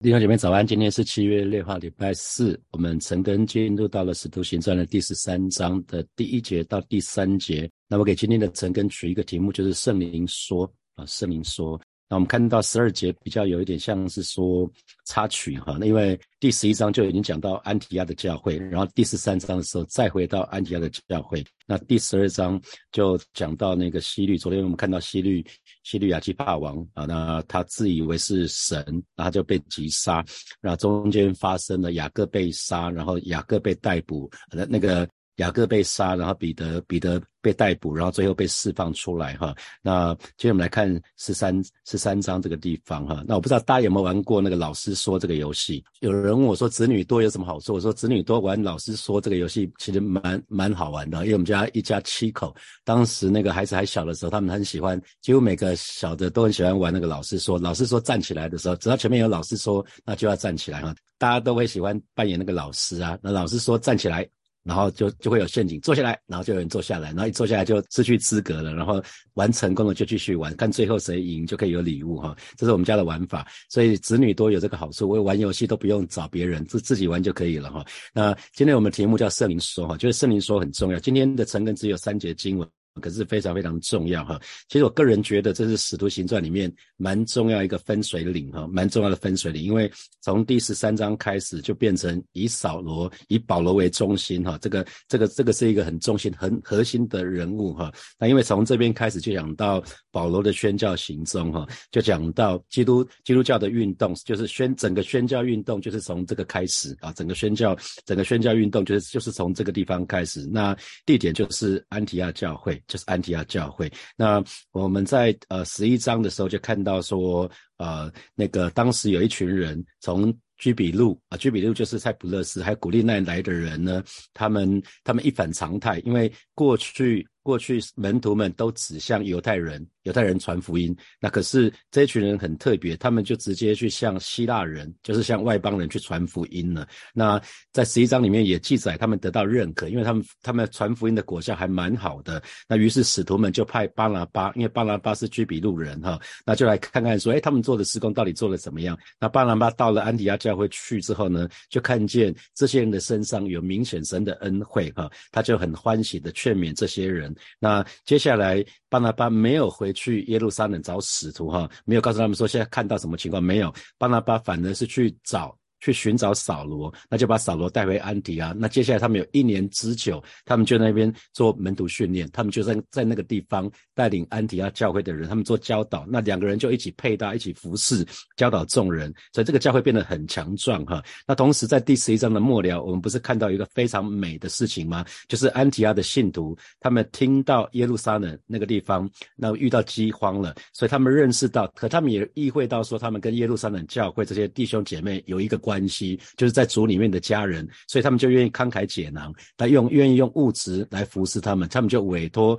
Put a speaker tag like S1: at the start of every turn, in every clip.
S1: 弟兄姐妹早安，今天是七月六号，礼拜四。我们陈根进入到了《使徒行传》的第十三章的第一节到第三节。那我给今天的陈根取一个题目，就是圣灵说啊，圣灵说。那我们看到十二节比较有一点像是说插曲哈，那因为第十一章就已经讲到安提亚的教会，然后第十三章的时候再回到安提亚的教会，那第十二章就讲到那个西律。昨天我们看到西律，西律亚基帕王啊，那他自以为是神，然后就被击杀，然后中间发生了雅各被杀，然后雅各被逮捕，那那个。雅各被杀，然后彼得彼得被逮捕，然后最后被释放出来哈。那今天我们来看十三十三章这个地方哈。那我不知道大家有没有玩过那个老师说这个游戏？有人问我说子女多有什么好处？我说子女多玩老师说这个游戏其实蛮蛮好玩的，因为我们家一家七口，当时那个孩子还小的时候，他们很喜欢，几乎每个小的都很喜欢玩那个老师说。老师说站起来的时候，只要前面有老师说，那就要站起来哈。大家都会喜欢扮演那个老师啊。那老师说站起来。然后就就会有陷阱，坐下来，然后就有人坐下来，然后一坐下来就失去资格了，然后玩成功了就继续玩，看最后谁赢就可以有礼物哈，这是我们家的玩法，所以子女多有这个好处，我玩游戏都不用找别人，自自己玩就可以了哈。那今天我们题目叫圣灵说哈，就是圣灵说很重要，今天的成根只有三节经文。可是非常非常重要哈，其实我个人觉得这是使徒行传里面蛮重要一个分水岭哈，蛮重要的分水岭，因为从第十三章开始就变成以扫罗、以保罗为中心哈，这个这个这个是一个很中心、很核心的人物哈。那因为从这边开始就讲到保罗的宣教行踪哈，就讲到基督基督教的运动，就是宣整个宣教运动就是从这个开始啊，整个宣教整个宣教运动就是就是从这个地方开始。那地点就是安提亚教会。就是安提亚教会。那我们在呃十一章的时候就看到说，呃，那个当时有一群人从居比路啊，居比路就是塞浦路斯，还有古利奈来的人呢，他们他们一反常态，因为过去过去门徒们都指向犹太人。犹太人传福音，那可是这一群人很特别，他们就直接去向希腊人，就是向外邦人去传福音了。那在十一章里面也记载，他们得到认可，因为他们他们传福音的果效还蛮好的。那于是使徒们就派巴拿巴，因为巴拿巴是居比路人哈，那就来看看说，哎，他们做的施工到底做的怎么样？那巴拿巴到了安提亚教会去之后呢，就看见这些人的身上有明显神的恩惠哈，他就很欢喜的劝勉这些人。那接下来巴拿巴没有回。去耶路撒冷找使徒哈，没有告诉他们说现在看到什么情况没有，巴拿巴反而是去找。去寻找扫罗，那就把扫罗带回安提阿。那接下来他们有一年之久，他们就那边做门徒训练，他们就在在那个地方带领安提阿教会的人，他们做教导。那两个人就一起配搭，一起服侍，教导众人，所以这个教会变得很强壮哈。那同时在第十一章的末了，我们不是看到一个非常美的事情吗？就是安提阿的信徒，他们听到耶路撒冷那个地方那遇到饥荒了，所以他们认识到，可他们也意会到说，他们跟耶路撒冷教会这些弟兄姐妹有一个。关系就是在主里面的家人，所以他们就愿意慷慨解囊，他用愿意用物质来服侍他们，他们就委托。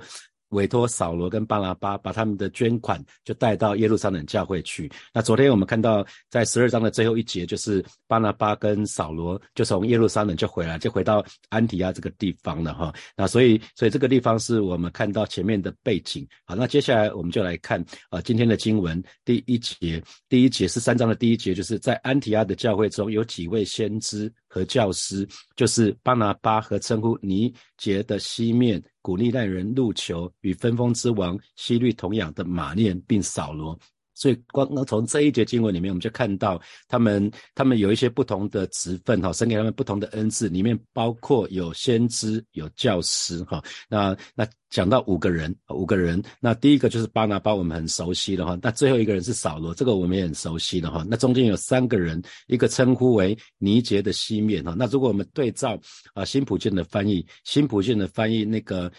S1: 委托扫罗跟巴拿巴把他们的捐款就带到耶路撒冷教会去。那昨天我们看到在十二章的最后一节，就是巴拿巴跟扫罗就从耶路撒冷就回来，就回到安提亚这个地方了哈。那所以所以这个地方是我们看到前面的背景。好，那接下来我们就来看啊今天的经文第一节，第一节是三章的第一节，就是在安提亚的教会中有几位先知。和教师就是巴拿巴和称呼尼杰的西面古利奈人入球与分封之王西律同养的马念并扫罗。所以，光光从这一节经文里面，我们就看到他们他们有一些不同的职分哈，神给他们不同的恩赐，里面包括有先知、有教师哈。那那讲到五个人，五个人，那第一个就是巴拿巴，我们很熟悉的哈。那最后一个人是扫罗，这个我们也很熟悉的哈。那中间有三个人，一个称呼为尼杰的西面哈。那如果我们对照啊新普健的翻译，新普健的翻译那个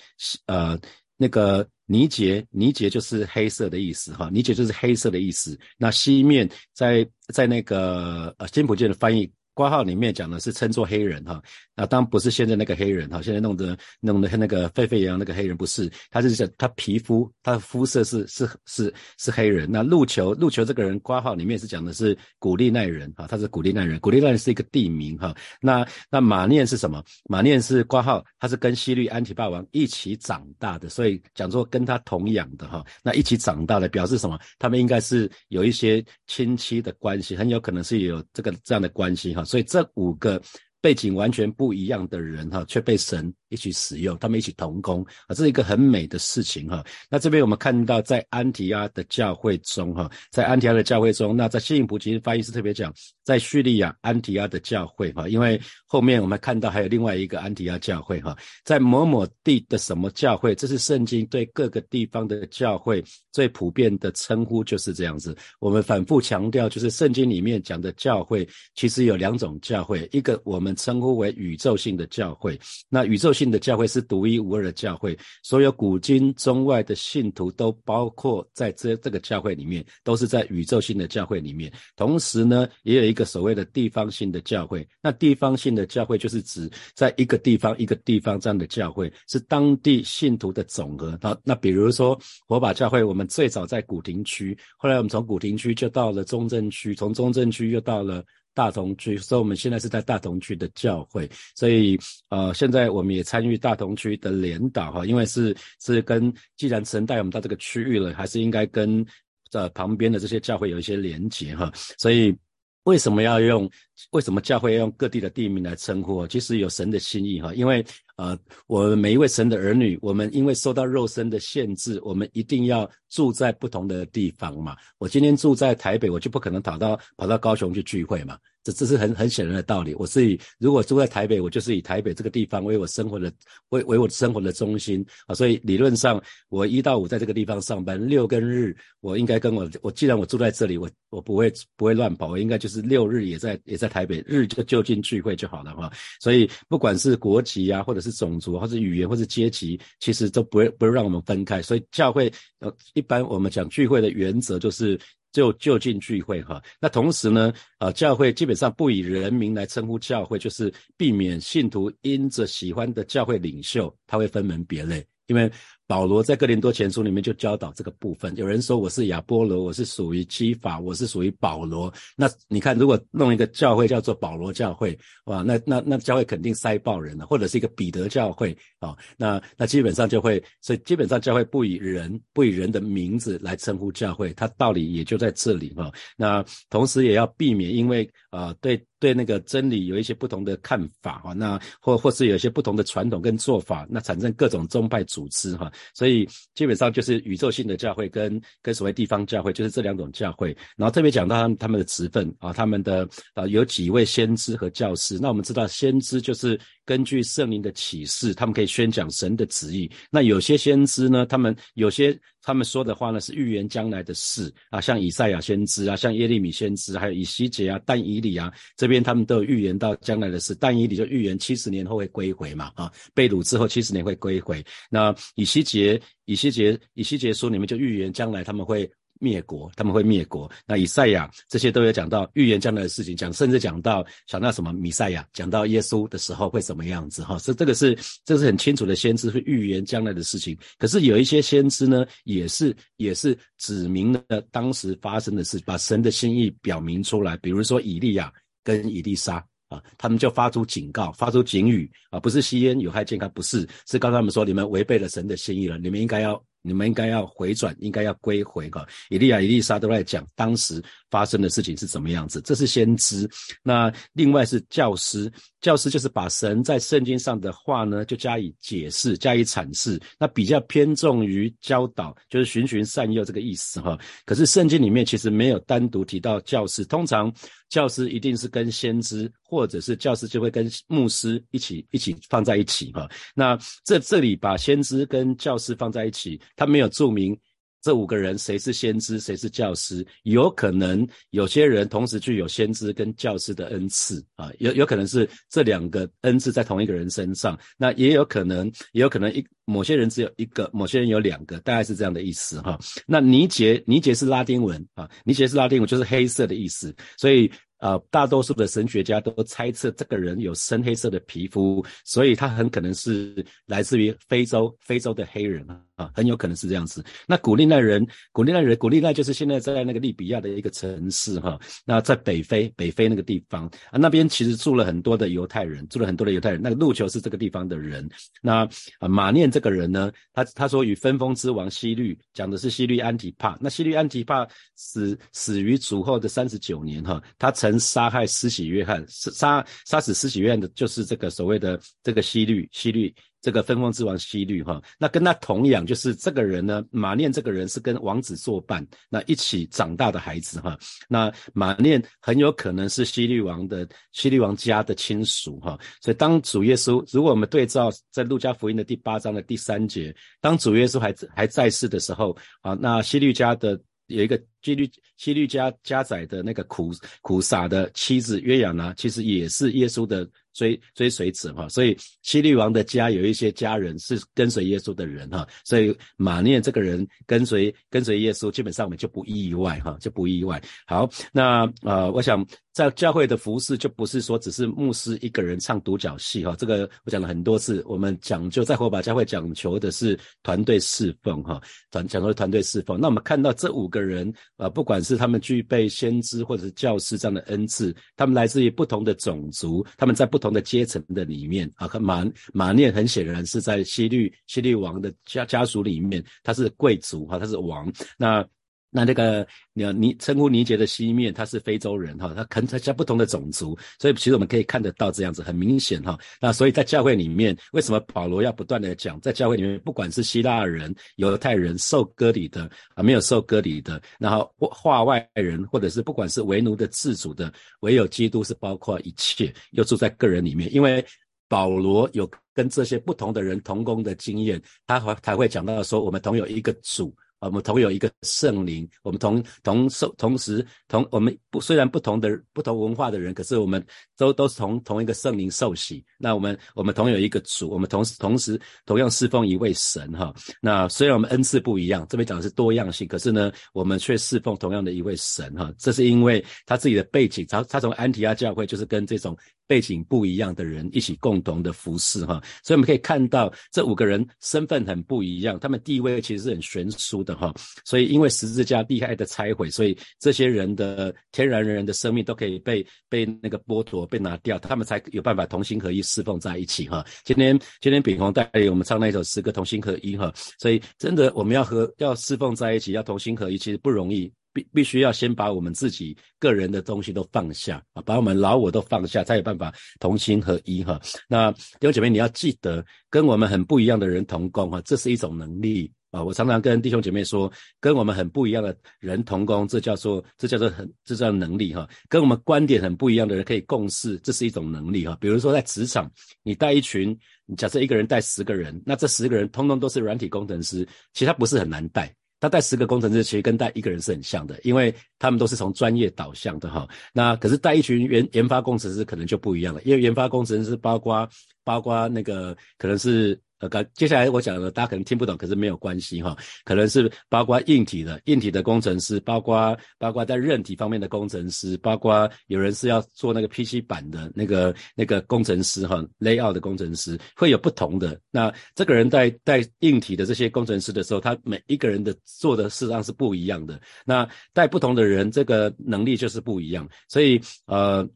S1: 呃那个。尼杰，尼杰就是黑色的意思，哈，尼杰就是黑色的意思。那西面在在那个呃金普健的翻译。挂号里面讲的是称作黑人哈，啊，当然不是现在那个黑人哈，现在弄得弄得那个沸沸扬扬那个黑人不是，他是讲他皮肤他的肤色是是是是黑人。那路球路球这个人挂号里面是讲的是古利奈人哈，他是古利奈人，古利奈人是一个地名哈。那那马念是什么？马念是挂号，他是跟西律安提霸王一起长大的，所以讲说跟他同养的哈。那一起长大的表示什么？他们应该是有一些亲戚的关系，很有可能是有这个这样的关系哈。所以这五个背景完全不一样的人哈，却被神。一起使用，他们一起同工啊，这是一个很美的事情哈。那这边我们看到，在安提阿的教会中哈，在安提阿的教会中，那在信普其实翻译是特别讲，在叙利亚安提阿的教会哈，因为后面我们看到还有另外一个安提阿教会哈，在某某地的什么教会，这是圣经对各个地方的教会最普遍的称呼就是这样子。我们反复强调，就是圣经里面讲的教会其实有两种教会，一个我们称呼为宇宙性的教会，那宇宙。信的教会是独一无二的教会，所有古今中外的信徒都包括在这这个教会里面，都是在宇宙性的教会里面。同时呢，也有一个所谓的地方性的教会。那地方性的教会就是指在一个地方一个地方这样的教会，是当地信徒的总和。那那比如说火把教会，我们最早在古亭区，后来我们从古亭区就到了中正区，从中正区又到了。大同区，所以我们现在是在大同区的教会，所以呃，现在我们也参与大同区的联导哈，因为是是跟既然神带我们到这个区域了，还是应该跟呃旁边的这些教会有一些连接哈，所以为什么要用为什么教会要用各地的地名来称呼？其实有神的心意哈，因为。呃，我们每一位神的儿女，我们因为受到肉身的限制，我们一定要住在不同的地方嘛。我今天住在台北，我就不可能跑到跑到高雄去聚会嘛。这这是很很显然的道理。我是以如果住在台北，我就是以台北这个地方为我生活的为为我生活的中心啊。所以理论上，我一到五在这个地方上班，六跟日我应该跟我我既然我住在这里，我我不会不会乱跑，我应该就是六日也在也在台北，日就就近聚会就好了哈。所以不管是国籍啊，或者是种族或者语言或者阶级，其实都不会不会让我们分开。所以教会呃，一般我们讲聚会的原则就是就就近聚会哈。那同时呢，呃，教会基本上不以人名来称呼教会，就是避免信徒因着喜欢的教会领袖，他会分门别类，因为。保罗在哥林多前书里面就教导这个部分。有人说我是亚波罗，我是属于基法，我是属于保罗。那你看，如果弄一个教会叫做保罗教会，哇，那那那教会肯定塞爆人了。或者是一个彼得教会啊，那那基本上就会，所以基本上教会不以人不以人的名字来称呼教会，它道理也就在这里哈。那同时也要避免，因为啊对对那个真理有一些不同的看法哈，那或或是有一些不同的传统跟做法，那产生各种宗派组织哈。所以基本上就是宇宙性的教会跟跟所谓地方教会，就是这两种教会。然后特别讲到他们他们的职分啊，他们的啊有几位先知和教师。那我们知道先知就是根据圣灵的启示，他们可以宣讲神的旨意。那有些先知呢，他们有些。他们说的话呢，是预言将来的事啊，像以赛亚先知啊，像耶利米先知，还有以西结啊、但以理啊，这边他们都有预言到将来的事。但以理就预言七十年后会归回嘛，啊，被掳之后七十年会归回。那以西结、以西结、以西结书里面就预言将来他们会。灭国，他们会灭国。那以赛亚这些都有讲到预言将来的事情，讲甚至讲到讲到什么弥赛亚，讲到耶稣的时候会什么样子哈。这这个是这是很清楚的先知会预言将来的事情。可是有一些先知呢，也是也是指明了当时发生的事，把神的心意表明出来。比如说以利亚跟以利沙啊，他们就发出警告，发出警语啊，不是吸烟有害健康，不是，是告诉他们说你们违背了神的心意了，你们应该要。你们应该要回转，应该要归回哈。以利亚、以利沙都在讲当时发生的事情是怎么样子，这是先知。那另外是教师，教师就是把神在圣经上的话呢，就加以解释、加以阐释。那比较偏重于教导，就是循循善诱这个意思哈。可是圣经里面其实没有单独提到教师，通常。教师一定是跟先知，或者是教师就会跟牧师一起一起放在一起哈。那这这里把先知跟教师放在一起，他没有注明这五个人谁是先知，谁是教师。有可能有些人同时具有先知跟教师的恩赐啊，有有可能是这两个恩赐在同一个人身上。那也有可能，也有可能一某些人只有一个，某些人有两个，大概是这样的意思哈。那尼杰尼杰是拉丁文啊，尼杰是拉丁文，就是黑色的意思，所以。呃，大多数的神学家都猜测这个人有深黑色的皮肤，所以他很可能是来自于非洲，非洲的黑人啊，很有可能是这样子。那古利奈人，古利奈人，古利奈就是现在在那个利比亚的一个城市哈，那在北非，北非那个地方啊，那边其实住了很多的犹太人，住了很多的犹太人。那个路球是这个地方的人。那啊，马念这个人呢，他他说与分封之王西律讲的是西律安提帕。那西律安提帕死死于主后的三十九年哈，他曾。曾杀害施洗约翰，杀杀死施洗约翰的，就是这个所谓的这个西律，西律这个分封之王西律哈。那跟他同样，就是这个人呢，马念这个人是跟王子作伴，那一起长大的孩子哈。那马念很有可能是西律王的西律王家的亲属哈。所以当主耶稣，如果我们对照在路加福音的第八章的第三节，当主耶稣还还在世的时候啊，那西律家的。有一个基律西律家家宰的那个苦苦傻的妻子约雅拿，其实也是耶稣的追追随者哈，所以西律王的家有一些家人是跟随耶稣的人哈，所以马念这个人跟随跟随耶稣，基本上我们就不意外哈，就不意外。好，那呃，我想。在教会的服饰就不是说只是牧师一个人唱独角戏哈，这个我讲了很多次。我们讲究在火把教会讲求的是团队侍奉哈，团讲究团队侍奉。那我们看到这五个人啊，不管是他们具备先知或者是教师这样的恩赐，他们来自于不同的种族，他们在不同的阶层的里面啊。马马念很显然是在西律西律王的家家族里面，他是贵族哈，他是王那。那那个，你你称呼尼杰的西面，他是非洲人哈，他可能他不同的种族，所以其实我们可以看得到这样子，很明显哈。那所以在教会里面，为什么保罗要不断的讲，在教会里面，不管是希腊人、犹太人、受割礼的啊，没有受割礼的，然后化外人，或者是不管是为奴的、自主的，唯有基督是包括一切，又住在个人里面，因为保罗有跟这些不同的人同工的经验，他才才会讲到说，我们同有一个主。我们同有一个圣灵，我们同同受同时同我们不虽然不同的不同文化的人，可是我们都都是同同一个圣灵受洗。那我们我们同有一个主，我们同时同时同样侍奉一位神哈。那虽然我们恩赐不一样，这边讲的是多样性，可是呢，我们却侍奉同样的一位神哈。这是因为他自己的背景，他他从安提阿教会就是跟这种。背景不一样的人一起共同的服侍哈，所以我们可以看到这五个人身份很不一样，他们地位其实是很悬殊的哈。所以因为十字架厉害的拆毁，所以这些人的天然人人的生命都可以被被那个剥夺、被拿掉，他们才有办法同心合一侍奉在一起哈。今天今天炳宏带领我们唱那首诗歌《同心合一》哈，所以真的我们要和要侍奉在一起，要同心合一，其实不容易。必必须要先把我们自己个人的东西都放下啊，把我们老我都放下，才有办法同心合一哈。那弟兄姐妹，你要记得跟我们很不一样的人同工哈，这是一种能力啊。我常常跟弟兄姐妹说，跟我们很不一样的人同工，这叫做这叫做很这叫能力哈。跟我们观点很不一样的人可以共事，这是一种能力哈。比如说在职场，你带一群，假设一个人带十个人，那这十个人通通都是软体工程师，其实他不是很难带。他带十个工程师，其实跟带一个人是很像的，因为他们都是从专业导向的哈。那可是带一群研研发工程师可能就不一样了，因为研发工程师包括包括那个可能是。呃，刚接下来我讲的大家可能听不懂，可是没有关系哈。可能是包括硬体的，硬体的工程师，包括包括在韧体方面的工程师，包括有人是要做那个 PC 版的那个那个工程师哈，layout 的工程师会有不同的。那这个人在带硬体的这些工程师的时候，他每一个人的做的事实上是不一样的。那带不同的人，这个能力就是不一样。所以呃。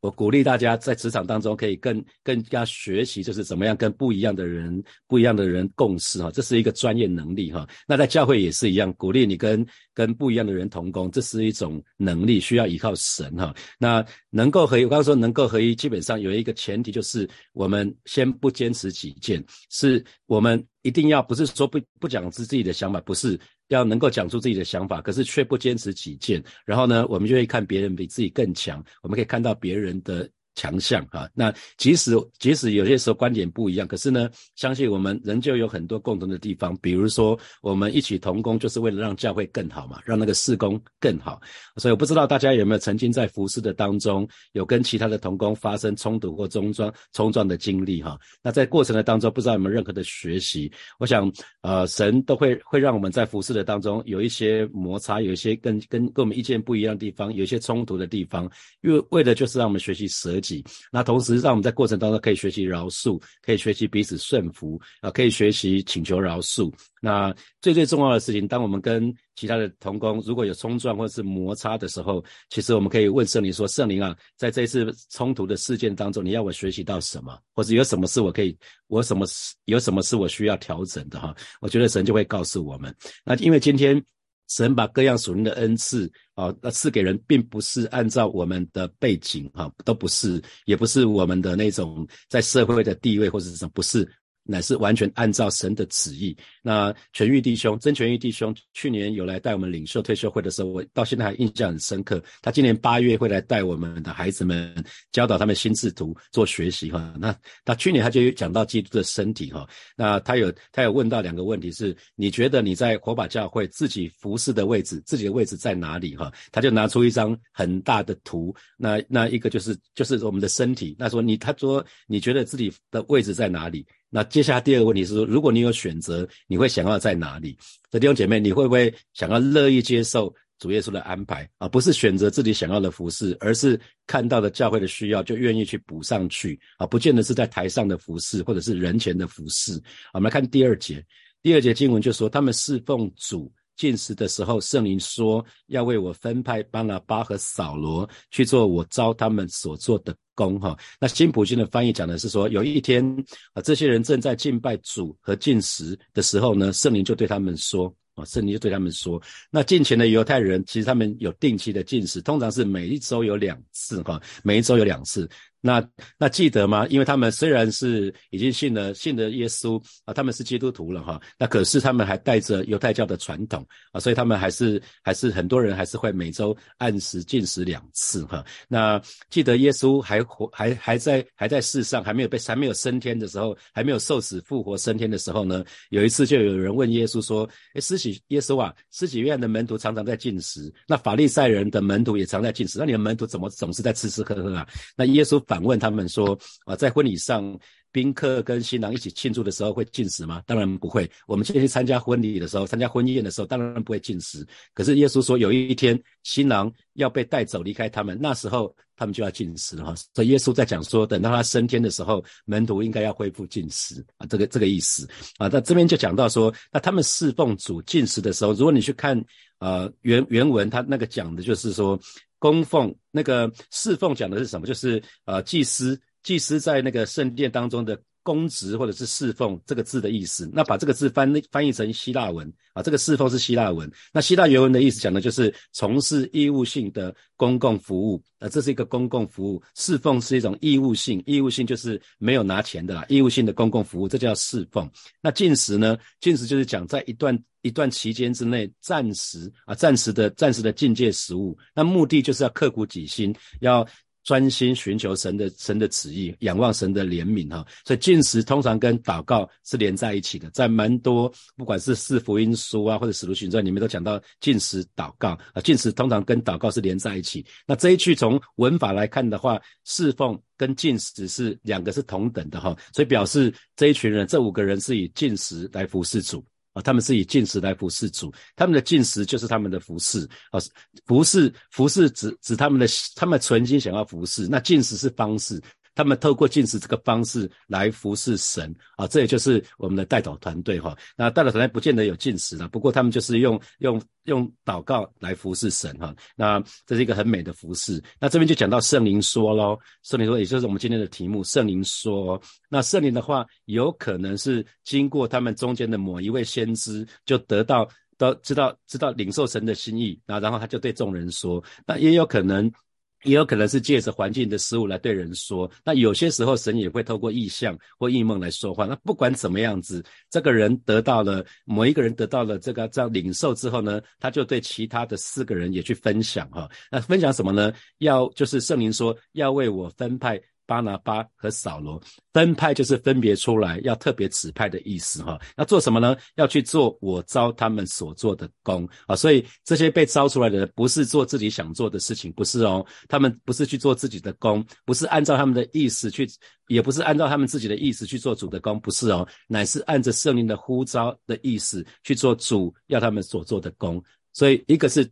S1: 我鼓励大家在职场当中可以更更加学习，就是怎么样跟不一样的人、不一样的人共事哈，这是一个专业能力哈。那在教会也是一样，鼓励你跟跟不一样的人同工，这是一种能力，需要依靠神哈。那能够合一，我刚刚说能够合一，基本上有一个前提就是我们先不坚持己见，是我们一定要不是说不不讲自自己的想法，不是。要能够讲出自己的想法，可是却不坚持己见。然后呢，我们就会看别人比自己更强，我们可以看到别人的强项哈。那即使即使有些时候观点不一样，可是呢，相信我们仍旧有很多共同的地方。比如说，我们一起同工，就是为了让教会更好嘛，让那个事工更好。所以我不知道大家有没有曾经在服侍的当中，有跟其他的同工发生冲突或冲撞冲撞的经历哈。那在过程的当中，不知道有没有任何的学习？我想，呃，神都会会让我们在服侍的当中有一些摩擦，有一些跟跟跟我们意见不一样的地方，有一些冲突的地方，因为为的就是让我们学习舍己，那同时让我们在过程当中可以学习饶恕，可以学习彼此顺服，啊，可以学习请求饶恕。那最最重要的事情，当我们跟其他的同工如果有冲撞或者是摩擦的时候，其实我们可以问圣灵说：“圣灵啊，在这一次冲突的事件当中，你要我学习到什么？或者有什么是我可以，我什么有什么是我需要调整的？哈，我觉得神就会告诉我们。那因为今天神把各样属灵的恩赐啊，那赐给人，并不是按照我们的背景啊，都不是，也不是我们的那种在社会的地位或者是什么，不是。乃是完全按照神的旨意。那全玉弟兄，真全玉弟兄，去年有来带我们领袖退休会的时候，我到现在还印象很深刻。他今年八月会来带我们的孩子们，教导他们心智图做学习哈。那他去年他就有讲到基督的身体哈。那他有他有问到两个问题是：你觉得你在火把教会自己服侍的位置，自己的位置在哪里哈？他就拿出一张很大的图，那那一个就是就是我们的身体。那说你他说你觉得自己的位置在哪里？那接下来第二个问题是说，如果你有选择，你会想要在哪里？弟兄姐妹，你会不会想要乐意接受主耶稣的安排啊？不是选择自己想要的服饰，而是看到了教会的需要就愿意去补上去啊？不见得是在台上的服饰，或者是人前的服饰。我们来看第二节，第二节经文就说，他们侍奉主进食的时候，圣灵说要为我分派巴拿巴和扫罗去做我招他们所做的。功哈，那新普京的翻译讲的是说，有一天啊，这些人正在敬拜主和进食的时候呢，圣灵就对他们说啊，圣灵就对他们说，那进前的犹太人其实他们有定期的进食，通常是每一周有两次哈，每一周有两次。那那记得吗？因为他们虽然是已经信了信了耶稣啊，他们是基督徒了哈。那可是他们还带着犹太教的传统啊，所以他们还是还是很多人还是会每周按时进食两次哈。那记得耶稣还活还还在还在世上，还没有被还没有升天的时候，还没有受死复活升天的时候呢，有一次就有人问耶稣说：“哎，施洗耶稣啊，施洗约翰的门徒常常在进食，那法利赛人的门徒也常在进食，那你的门徒怎么总是在吃吃喝喝啊？”那耶稣。反问他们说：“啊，在婚礼上，宾客跟新郎一起庆祝的时候会进食吗？当然不会。我们今天去参加婚礼的时候，参加婚宴的时候，当然不会进食。可是耶稣说，有一天新郎要被带走离开他们，那时候他们就要进食哈。所以耶稣在讲说，等到他升天的时候，门徒应该要恢复进食啊，这个这个意思啊。那这边就讲到说，那他们侍奉主进食的时候，如果你去看呃原原文，他那个讲的就是说。”供奉那个侍奉讲的是什么？就是呃，祭司，祭司在那个圣殿当中的公职或者是侍奉这个字的意思。那把这个字翻翻译成希腊文啊，这个侍奉是希腊文。那希腊原文的意思讲的就是从事义务性的公共服务。呃，这是一个公共服务，侍奉是一种义务性，义务性就是没有拿钱的啦，义务性的公共服务，这叫侍奉。那进食呢？进食就是讲在一段。一段期间之内，暂时啊，暂时的、暂时的境界食物，那目的就是要刻苦己心，要专心寻求神的神的旨意，仰望神的怜悯哈。所以进食通常跟祷告是连在一起的，在蛮多不管是四福音书啊，或者使徒行传里面都讲到进食祷告啊，进食通常跟祷告是连在一起。那这一句从文法来看的话，侍奉跟进食是两个是同等的哈，所以表示这一群人这五个人是以进食来服侍主。他们是以进食来服侍主，他们的进食就是他们的服侍啊，服侍服侍指指他们的他们存心想要服侍，那进食是方式。他们透过进食这个方式来服侍神啊，这也就是我们的代祷团队哈。那代祷团队不见得有进食了，不过他们就是用用用祷告来服侍神哈。那这是一个很美的服侍。那这边就讲到圣灵说喽，圣灵说，也就是我们今天的题目。圣灵说，那圣灵的话，有可能是经过他们中间的某一位先知，就得到都知道知道领受神的心意，那然后他就对众人说，那也有可能。也有可能是借着环境的事物来对人说，那有些时候神也会透过意象或异梦来说话。那不管怎么样子，这个人得到了某一个人得到了这个这样领受之后呢，他就对其他的四个人也去分享哈。那分享什么呢？要就是圣灵说要为我分派巴拿巴和扫罗。分派就是分别出来，要特别指派的意思哈。要做什么呢？要去做我招他们所做的工啊。所以这些被招出来的，不是做自己想做的事情，不是哦。他们不是去做自己的工，不是按照他们的意思去，也不是按照他们自己的意思去做主的工，不是哦。乃是按着圣灵的呼召的意思去做主要他们所做的工。所以一个是。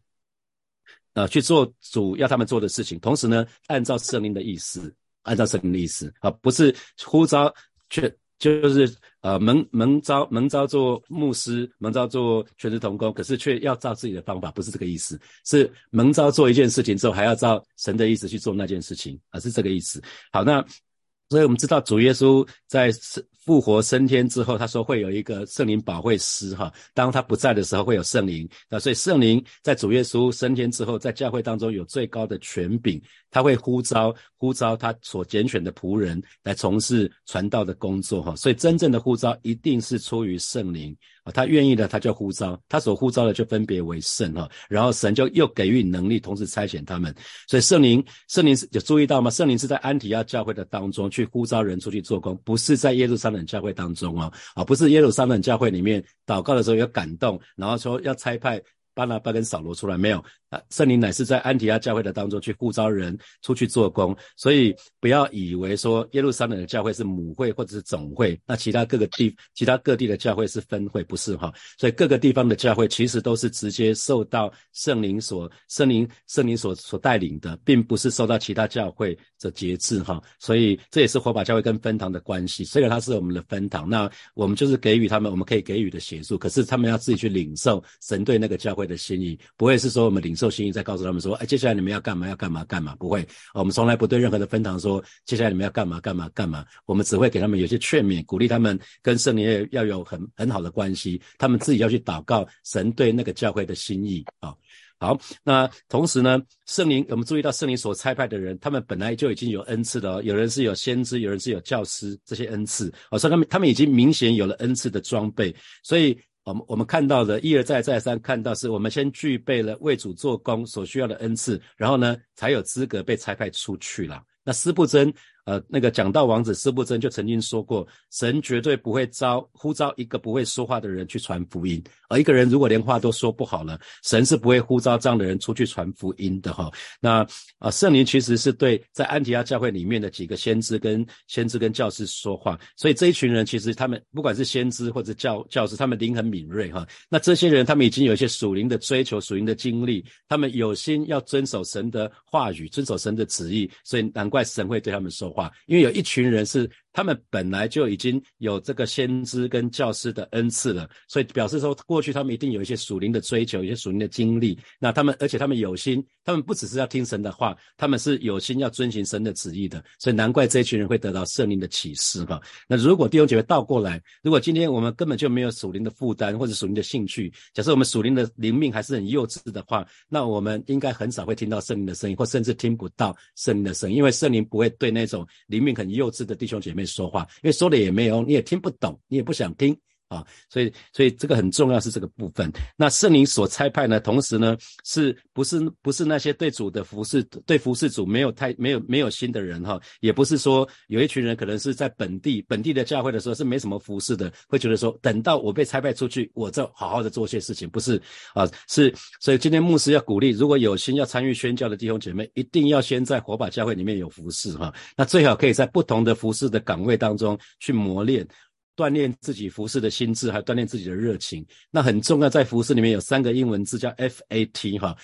S1: 呃，去做主要他们做的事情，同时呢，按照圣灵的意思，按照神的意思啊，不是呼召，却就是呃蒙蒙招蒙招做牧师，蒙招做全职同工，可是却要照自己的方法，不是这个意思，是蒙招做一件事情之后，还要照神的意思去做那件事情，啊，是这个意思。好，那所以我们知道主耶稣在复活升天之后，他说会有一个圣灵保惠师哈，当他不在的时候会有圣灵，那所以圣灵在主耶稣升天之后，在教会当中有最高的权柄，他会呼召呼召他所拣选的仆人来从事传道的工作哈，所以真正的呼召一定是出于圣灵啊，他愿意的他就呼召，他所呼召的就分别为圣哈，然后神就又给予能力，同时差遣他们，所以圣灵圣灵是有注意到吗？圣灵是在安提亚教会的当中去呼召人出去做工，不是在耶路撒冷。教会当中哦，啊，不是耶路撒冷教会里面祷告的时候有感动，然后说要差派巴拿巴跟扫罗出来，没有。啊，圣灵乃是在安提阿教会的当中去呼召人出去做工，所以不要以为说耶路撒冷的教会是母会或者是总会，那其他各个地、其他各地的教会是分会，不是哈？所以各个地方的教会其实都是直接受到圣灵所、圣灵、圣灵所所带领的，并不是受到其他教会的节制哈。所以这也是火把教会跟分堂的关系。虽然它是我们的分堂，那我们就是给予他们我们可以给予的协助，可是他们要自己去领受神对那个教会的心意，不会是说我们领。受心意再告诉他们说，哎，接下来你们要干嘛？要干嘛？干嘛？不会，我们从来不对任何的分堂说，接下来你们要干嘛？干嘛？干嘛？我们只会给他们有些劝勉，鼓励他们跟圣灵要有很很好的关系，他们自己要去祷告神对那个教会的心意啊。好，那同时呢，圣灵我们注意到圣灵所差派的人，他们本来就已经有恩赐的哦，有人是有先知，有人是有教师这些恩赐，哦，所以他们他们已经明显有了恩赐的装备，所以。我们我们看到的一而再再三看到，是我们先具备了为主做工所需要的恩赐，然后呢，才有资格被差派出去了。那斯布真。呃，那个讲道王子施布真就曾经说过，神绝对不会招呼召一个不会说话的人去传福音，而一个人如果连话都说不好了，神是不会呼召这样的人出去传福音的哈。那啊，圣灵其实是对在安提阿教会里面的几个先知跟先知跟教师说话，所以这一群人其实他们不管是先知或者教教师，他们灵很敏锐哈。那这些人他们已经有一些属灵的追求、属灵的经历，他们有心要遵守神的话语、遵守神的旨意，所以难怪神会对他们说。因为有一群人是。他们本来就已经有这个先知跟教师的恩赐了，所以表示说过去他们一定有一些属灵的追求，一些属灵的经历。那他们而且他们有心，他们不只是要听神的话，他们是有心要遵循神的旨意的。所以难怪这一群人会得到圣灵的启示哈。那如果弟兄姐妹倒过来，如果今天我们根本就没有属灵的负担或者属灵的兴趣，假设我们属灵的灵命还是很幼稚的话，那我们应该很少会听到圣灵的声音，或甚至听不到圣灵的声音，因为圣灵不会对那种灵命很幼稚的弟兄姐妹。说话，因为说了也没有，你也听不懂，你也不想听。啊，所以所以这个很重要是这个部分。那圣灵所差派呢，同时呢，是不是不是那些对主的服侍、对服侍主没有太没有没有心的人哈？也不是说有一群人可能是在本地本地的教会的时候是没什么服侍的，会觉得说等到我被差派出去，我再好好的做些事情，不是啊？是所以今天牧师要鼓励，如果有心要参与宣教的弟兄姐妹，一定要先在火把教会里面有服侍哈。那最好可以在不同的服侍的岗位当中去磨练。锻炼自己服饰的心智，还锻炼自己的热情，那很重要。在服饰里面有三个英文字叫 F A T 哈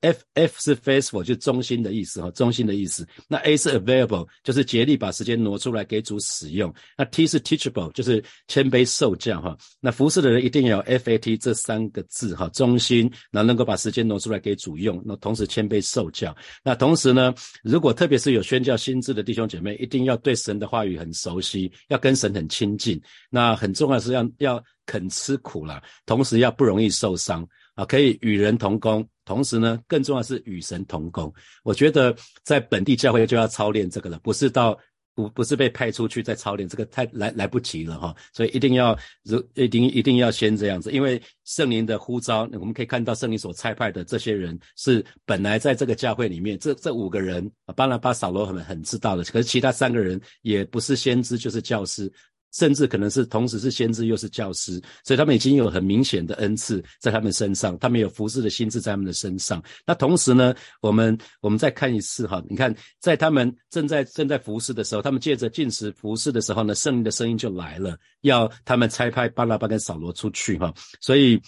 S1: ，F F 是 faithful 就忠心的意思哈，忠心的意思。那 A 是 available 就是竭力把时间挪出来给主使用。那 T 是 teachable 就是谦卑受教哈。那服饰的人一定要有 F A T 这三个字哈，忠心，然后能够把时间挪出来给主用，那同时谦卑受教。那同时呢，如果特别是有宣教心智的弟兄姐妹，一定要对神的话语很熟悉，要跟神很亲近。那很重要是要要肯吃苦了，同时要不容易受伤啊，可以与人同工，同时呢，更重要是与神同工。我觉得在本地教会就要操练这个了，不是到不不是被派出去再操练，这个太来来不及了哈，所以一定要如一定一定要先这样子，因为圣灵的呼召，我们可以看到圣灵所差派的这些人是本来在这个教会里面，这这五个人，巴拿巴、扫罗很很知道的，可是其他三个人也不是先知就是教师。甚至可能是同时是先知又是教师，所以他们已经有很明显的恩赐在他们身上，他们有服侍的心智在他们的身上。那同时呢，我们我们再看一次哈，你看在他们正在正在服侍的时候，他们借着进食服侍的时候呢，圣灵的声音就来了，要他们拆派巴拉巴跟扫罗出去哈，所以。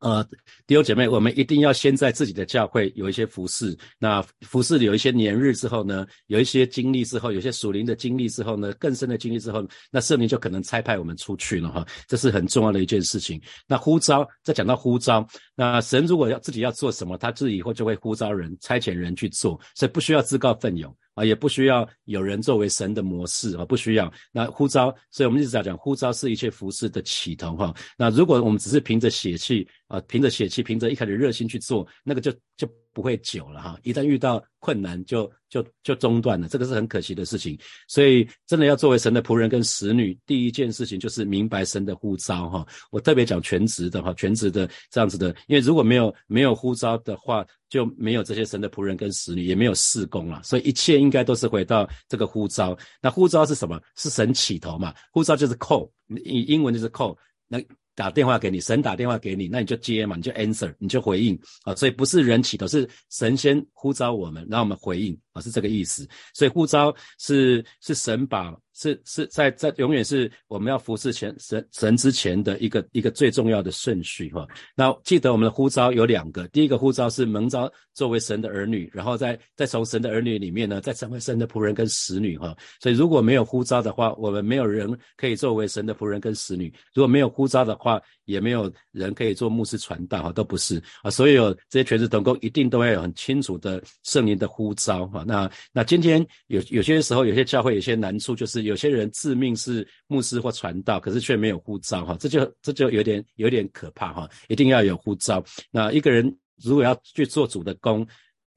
S1: 呃，弟兄姐妹，我们一定要先在自己的教会有一些服饰。那服饰有一些年日之后呢，有一些经历之后，有些属灵的经历之后呢，更深的经历之后，那圣灵就可能差派我们出去了哈。这是很重要的一件事情。那呼召，再讲到呼召，那神如果要自己要做什么，他自己以后就会呼召人、差遣人去做，所以不需要自告奋勇。啊，也不需要有人作为神的模式啊，不需要。那呼召，所以我们一直在讲，呼召是一切服饰的起头哈。那如果我们只是凭着血气啊，凭着血气，凭着一开始热心去做，那个就就。不会久了哈，一旦遇到困难就就就中断了，这个是很可惜的事情。所以真的要作为神的仆人跟使女，第一件事情就是明白神的呼召哈。我特别讲全职的哈，全职的这样子的，因为如果没有没有呼召的话，就没有这些神的仆人跟使女，也没有事工了。所以一切应该都是回到这个呼召。那呼召是什么？是神起头嘛？呼召就是扣英英文就是扣。那打电话给你，神打电话给你，那你就接嘛，你就 answer，你就回应啊。所以不是人起头，是神先呼召我们，让我们回应是这个意思。所以呼召是是神把。是是在在永远是我们要服侍前神神之前的一个一个最重要的顺序哈。那记得我们的呼召有两个，第一个呼召是蒙召作为神的儿女，然后再再从神的儿女里面呢，再成为神的仆人跟使女哈。所以如果没有呼召的话，我们没有人可以作为神的仆人跟使女；如果没有呼召的话，也没有人可以做牧师传道哈，都不是啊。所有这些全职同工一定都要有很清楚的圣灵的呼召哈。那那今天有有些时候有些教会有些难处就是。有些人自命是牧师或传道，可是却没有护照，哈，这就这就有点有点可怕，哈，一定要有护照。那一个人如果要去做主的工，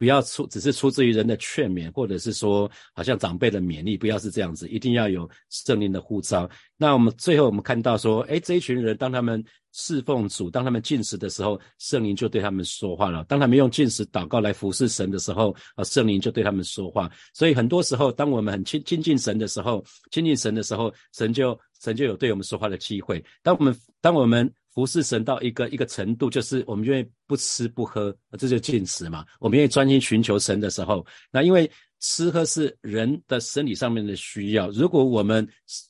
S1: 不要出只是出自于人的劝勉，或者是说好像长辈的勉励，不要是这样子，一定要有圣灵的护照。那我们最后我们看到说，哎，这一群人当他们。侍奉主，当他们进食的时候，圣灵就对他们说话了。当他们用进食祷告来服侍神的时候，啊，圣灵就对他们说话。所以很多时候，当我们很亲亲近神的时候，亲近神的时候，神就神就有对我们说话的机会。当我们当我们服侍神到一个一个程度，就是我们愿意不吃不喝，这就进食嘛。我们愿意专心寻求神的时候，那因为。吃喝是人的生理上面的需要。如果我们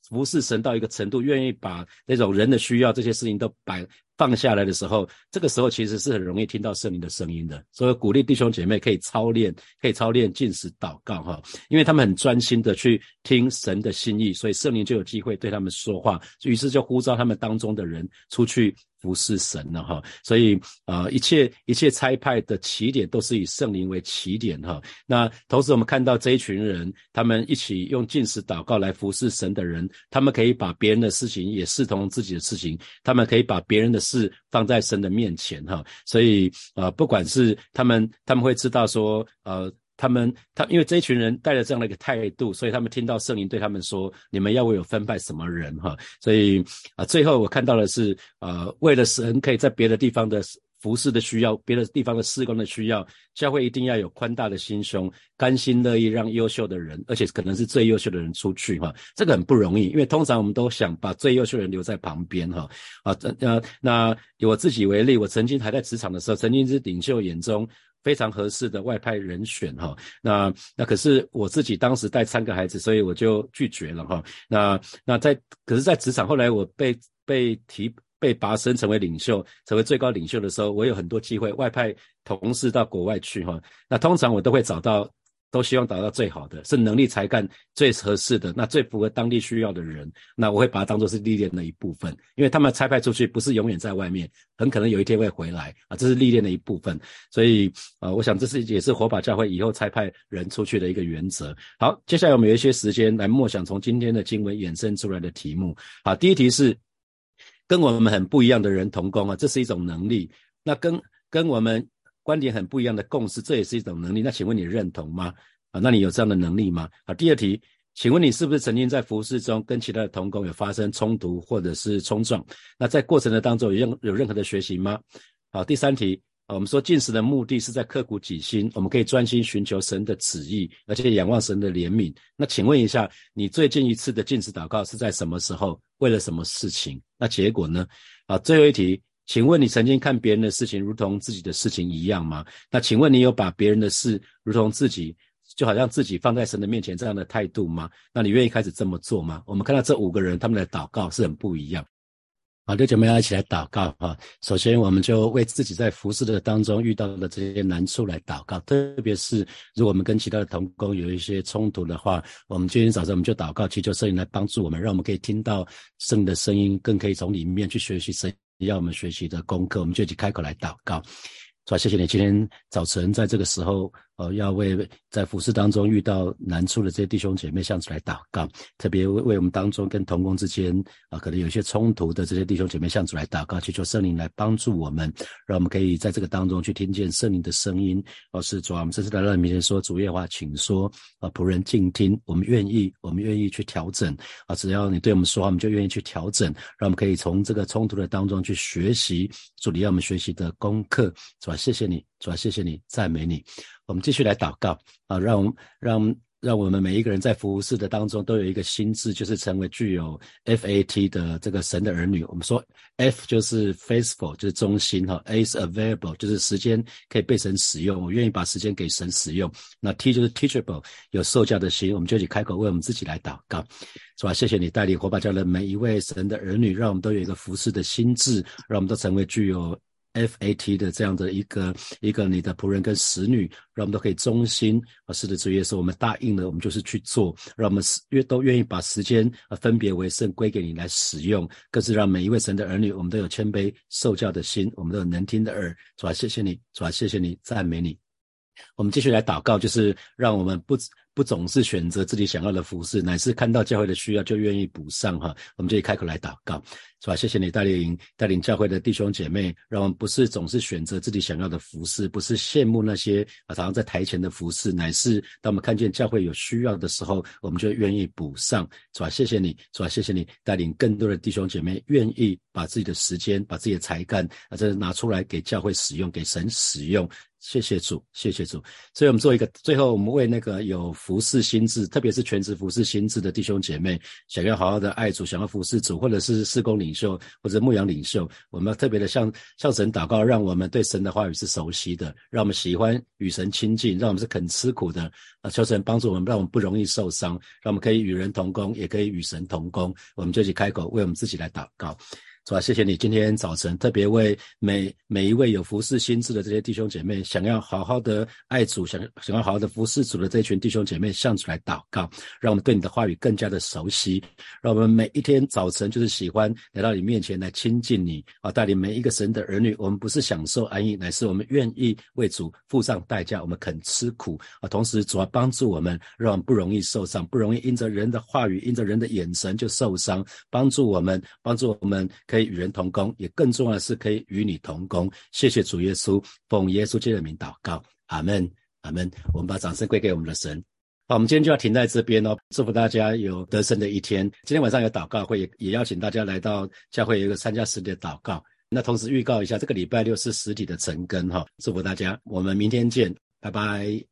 S1: 服侍神到一个程度，愿意把那种人的需要这些事情都摆放下来的时候，这个时候其实是很容易听到圣灵的声音的。所以鼓励弟兄姐妹可以操练，可以操练进食祷告哈，因为他们很专心的去听神的心意，所以圣灵就有机会对他们说话，于是就呼召他们当中的人出去。服侍神了哈，所以啊，一切一切差派的起点都是以圣灵为起点哈。那同时我们看到这一群人，他们一起用进食祷告来服侍神的人，他们可以把别人的事情也视同自己的事情，他们可以把别人的事放在神的面前哈。所以啊，不管是他们，他们会知道说呃。他们，他因为这一群人带着这样的一个态度，所以他们听到圣灵对他们说：“你们要为我分派什么人？”哈，所以啊，最后我看到的是，呃，为了神可以在别的地方的服侍的需要，别的地方的施工的需要，教会一定要有宽大的心胸，甘心乐意让优秀的人，而且可能是最优秀的人出去，哈，这个很不容易，因为通常我们都想把最优秀的人留在旁边，哈，啊，呃，那以我自己为例，我曾经还在职场的时候，曾经是领袖眼中。非常合适的外派人选哈，那那可是我自己当时带三个孩子，所以我就拒绝了哈。那那在可是，在职场后来我被被提被拔升成为领袖，成为最高领袖的时候，我有很多机会外派同事到国外去哈。那通常我都会找到。都希望达到最好的，是能力才干最合适的，那最符合当地需要的人，那我会把它当做是历练的一部分，因为他们差派出去不是永远在外面，很可能有一天会回来啊，这是历练的一部分，所以啊，我想这是也是火把教会以后差派人出去的一个原则。好，接下来我们有一些时间来默想从今天的经文衍生出来的题目。好，第一题是跟我们很不一样的人同工啊，这是一种能力。那跟跟我们。观点很不一样的共识，这也是一种能力。那请问你认同吗？啊，那你有这样的能力吗？啊，第二题，请问你是不是曾经在服饰中跟其他的同工有发生冲突或者是冲撞？那在过程的当中有任有任何的学习吗？好，第三题。啊我们说进食的目的是在刻苦己心，我们可以专心寻求神的旨意，而且仰望神的怜悯。那请问一下，你最近一次的进食祷告是在什么时候？为了什么事情？那结果呢？啊，最后一题，请问你曾经看别人的事情如同自己的事情一样吗？那请问你有把别人的事如同自己，就好像自己放在神的面前这样的态度吗？那你愿意开始这么做吗？我们看到这五个人他们的祷告是很不一样。好，六姐妹要一起来祷告哈。首先，我们就为自己在服侍的当中遇到的这些难处来祷告。特别是如果我们跟其他的同工有一些冲突的话，我们今天早上我们就祷告，祈求圣灵来帮助我们，让我们可以听到圣的声音，更可以从里面去学习神要我们学习的功课。我们就一起开口来祷告，主啊，谢谢你今天早晨在这个时候。呃，要为在服饰当中遇到难处的这些弟兄姐妹向主来祷告，特别为为我们当中跟同工之间啊，可能有一些冲突的这些弟兄姐妹向主来祷告，祈求圣灵来帮助我们，让我们可以在这个当中去听见圣灵的声音。哦，是主啊，我们这次来到你面前说，主耶话，请说啊，仆人静听，我们愿意，我们愿意去调整啊，只要你对我们说话，我们就愿意去调整，让我们可以从这个冲突的当中去学习主你要我们学习的功课。主啊，谢谢你，主啊，谢谢你，赞美你。我们继续来祷告啊，让我们让让我们每一个人在服侍的当中都有一个心智，就是成为具有 F A T 的这个神的儿女。我们说 F 就是 faithful，就是忠心哈；A 是 available，就是时间可以被神使用，我愿意把时间给神使用。那 T 就是 teachable，有受教的心。我们就去开口为我们自己来祷告，是吧？谢谢你带领火把教的每一位神的儿女，让我们都有一个服侍的心智，让我们都成为具有。FAT 的这样的一个一个你的仆人跟使女，让我们都可以忠心啊，是的，主耶稣，我们答应了，我们就是去做，让我们愿都愿意把时间啊分别为圣归给你来使用，更是让每一位神的儿女，我们都有谦卑受教的心，我们都有能听的耳。主啊，谢谢你，主啊，谢谢你，赞美你。我们继续来祷告，就是让我们不。不总是选择自己想要的服饰，乃是看到教会的需要就愿意补上哈。我们就开口来祷告，是吧？谢谢你带领带领教会的弟兄姐妹，让我们不是总是选择自己想要的服饰，不是羡慕那些啊常常在台前的服饰，乃是当我们看见教会有需要的时候，我们就愿意补上，是吧？谢谢你，是吧？谢谢你带领更多的弟兄姐妹愿意把自己的时间、把自己的才干啊，这拿出来给教会使用，给神使用。谢谢主，谢谢主。所以我们做一个最后，我们为那个有服侍心智，特别是全职服侍心智的弟兄姐妹，想要好好的爱主，想要服侍主，或者是事工领领袖或者牧羊领袖，我们要特别的向向神祷告，让我们对神的话语是熟悉的，让我们喜欢与神亲近，让我们是肯吃苦的啊！求神帮助我们，让我们不容易受伤，让我们可以与人同工，也可以与神同工。我们就去开口为我们自己来祷告。是吧？谢谢你今天早晨特别为每每一位有服侍心智的这些弟兄姐妹，想要好好的爱主，想想要好好的服侍主的这群弟兄姐妹，向主来祷告，让我们对你的话语更加的熟悉，让我们每一天早晨就是喜欢来到你面前来亲近你啊！带领每一个神的儿女，我们不是享受安逸，乃是我们愿意为主付上代价，我们肯吃苦啊！同时主要帮助我们，让我们不容易受伤，不容易因着人的话语，因着人的眼神就受伤，帮助我们，帮助我们。可以与人同工，也更重要的是可以与你同工。谢谢主耶稣，奉耶稣基督的名祷告，阿门，阿门。我们把掌声归给我们的神。好，我们今天就要停在这边哦。祝福大家有得胜的一天。今天晚上有祷告会，也邀请大家来到教会有一个参加实体的祷告。那同时预告一下，这个礼拜六是实体的晨更哈。祝福大家，我们明天见，拜拜。